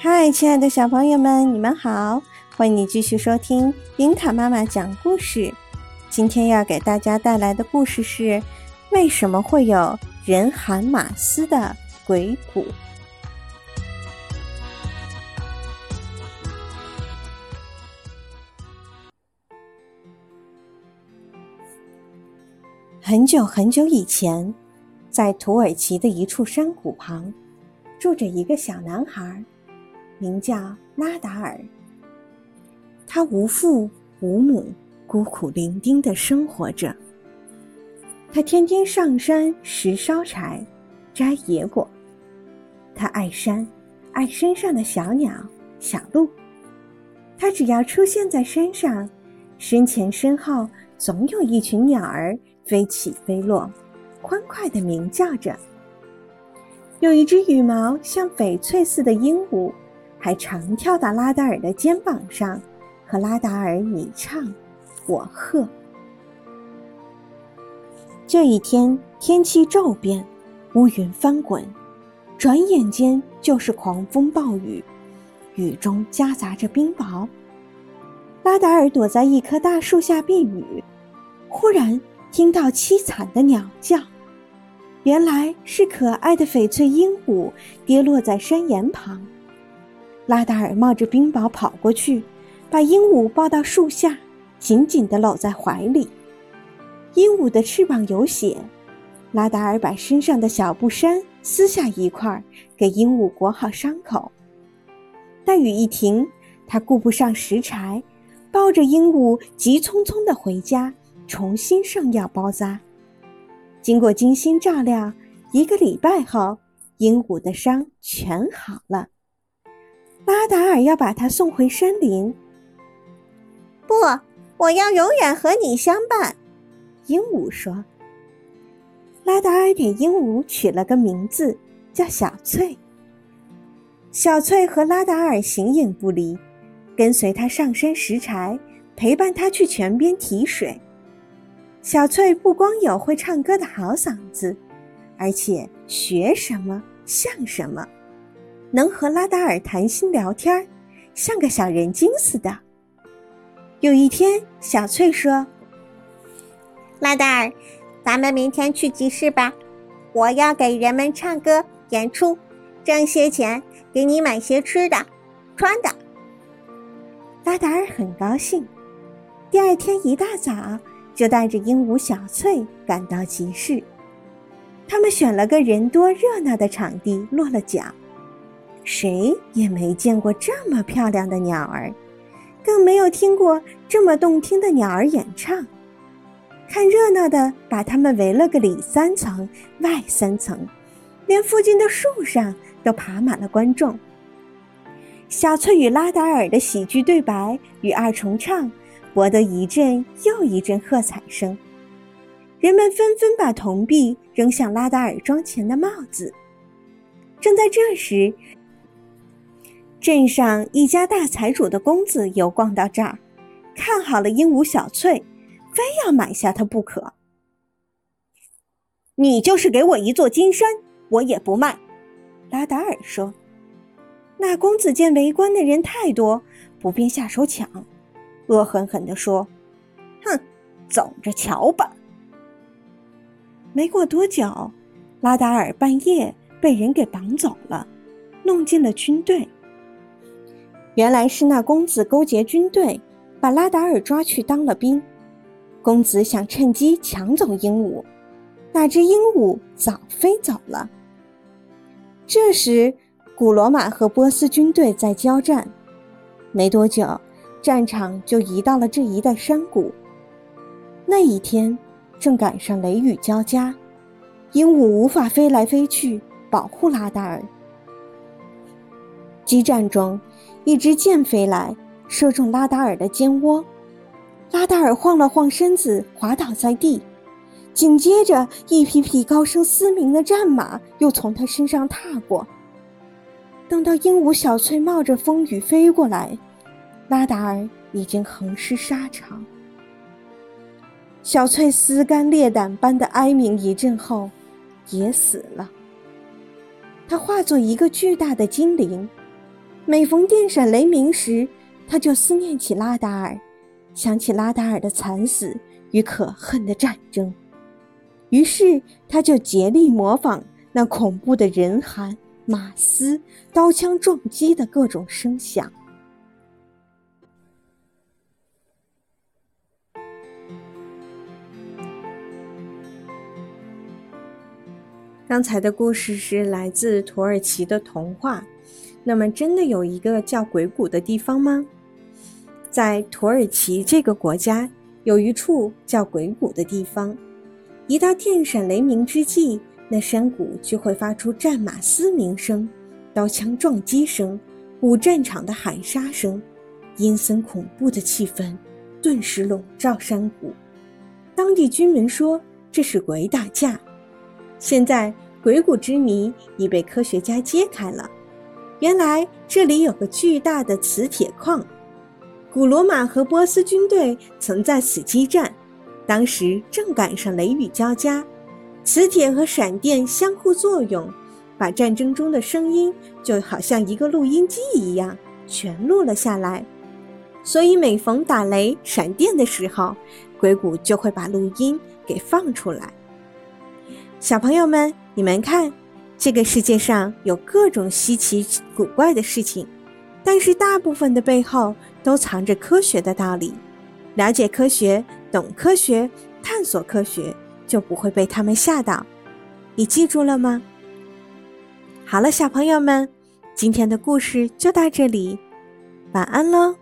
嗨，亲爱的小朋友们，你们好！欢迎你继续收听冰塔妈妈讲故事。今天要给大家带来的故事是：为什么会有人喊马斯的鬼谷？很久很久以前，在土耳其的一处山谷旁，住着一个小男孩。名叫拉达尔，他无父无母，孤苦伶仃的生活着。他天天上山拾烧柴，摘野果。他爱山，爱山上的小鸟、小鹿。他只要出现在山上，身前身后总有一群鸟儿飞起飞落，欢快地鸣叫着。有一只羽毛像翡翠似的鹦鹉。还常跳到拉达尔的肩膀上，和拉达尔你唱我和。这一天天气骤变，乌云翻滚，转眼间就是狂风暴雨，雨中夹杂着冰雹。拉达尔躲在一棵大树下避雨，忽然听到凄惨的鸟叫，原来是可爱的翡翠鹦鹉跌落在山岩旁。拉达尔冒着冰雹跑过去，把鹦鹉抱到树下，紧紧地搂在怀里。鹦鹉的翅膀有血，拉达尔把身上的小布衫撕下一块，给鹦鹉裹好伤口。待雨一停，他顾不上拾柴，抱着鹦鹉急匆匆地回家，重新上药包扎。经过精心照料，一个礼拜后，鹦鹉的伤全好了。拉达尔要把他送回山林。不，我要永远和你相伴。鹦鹉说。拉达尔给鹦鹉取了个名字，叫小翠。小翠和拉达尔形影不离，跟随他上山拾柴，陪伴他去泉边提水。小翠不光有会唱歌的好嗓子，而且学什么像什么。能和拉达尔谈心聊天，像个小人精似的。有一天，小翠说：“拉达尔，咱们明天去集市吧，我要给人们唱歌演出，挣些钱给你买些吃的、穿的。”拉达尔很高兴。第二天一大早，就带着鹦鹉小翠赶到集市。他们选了个人多热闹的场地，落了脚。谁也没见过这么漂亮的鸟儿，更没有听过这么动听的鸟儿演唱。看热闹的把他们围了个里三层外三层，连附近的树上都爬满了观众。小翠与拉达尔的喜剧对白与二重唱，博得一阵又一阵喝彩声。人们纷纷把铜币扔向拉达尔装钱的帽子。正在这时，镇上一家大财主的公子游逛到这儿，看好了鹦鹉小翠，非要买下它不可。你就是给我一座金山，我也不卖。”拉达尔说。那公子见围观的人太多，不便下手抢，恶狠狠地说：“哼，走着瞧吧。”没过多久，拉达尔半夜被人给绑走了，弄进了军队。原来是那公子勾结军队，把拉达尔抓去当了兵。公子想趁机抢走鹦鹉，哪知鹦鹉早飞走了。这时，古罗马和波斯军队在交战，没多久，战场就移到了这一带山谷。那一天正赶上雷雨交加，鹦鹉无法飞来飞去保护拉达尔。激战中。一支箭飞来，射中拉达尔的肩窝，拉达尔晃了晃身子，滑倒在地。紧接着，一匹匹高声嘶鸣的战马又从他身上踏过。等到鹦鹉小翠冒着风雨飞过来，拉达尔已经横尸沙场。小翠撕肝裂胆般的哀鸣一阵后，也死了。他化作一个巨大的精灵。每逢电闪雷鸣时，他就思念起拉达尔，想起拉达尔的惨死与可恨的战争，于是他就竭力模仿那恐怖的人喊、马嘶、刀枪撞击的各种声响。刚才的故事是来自土耳其的童话，那么真的有一个叫鬼谷的地方吗？在土耳其这个国家，有一处叫鬼谷的地方，一到电闪雷鸣之际，那山谷就会发出战马嘶鸣声、刀枪撞击声、古战场的喊杀声，阴森恐怖的气氛顿时笼罩山谷。当地居民说这是鬼打架。现在鬼谷之谜已被科学家揭开了。原来这里有个巨大的磁铁矿，古罗马和波斯军队曾在此激战，当时正赶上雷雨交加，磁铁和闪电相互作用，把战争中的声音就好像一个录音机一样全录了下来。所以每逢打雷闪电的时候，鬼谷就会把录音给放出来。小朋友们，你们看，这个世界上有各种稀奇古怪的事情，但是大部分的背后都藏着科学的道理。了解科学，懂科学，探索科学，就不会被他们吓到。你记住了吗？好了，小朋友们，今天的故事就到这里，晚安喽。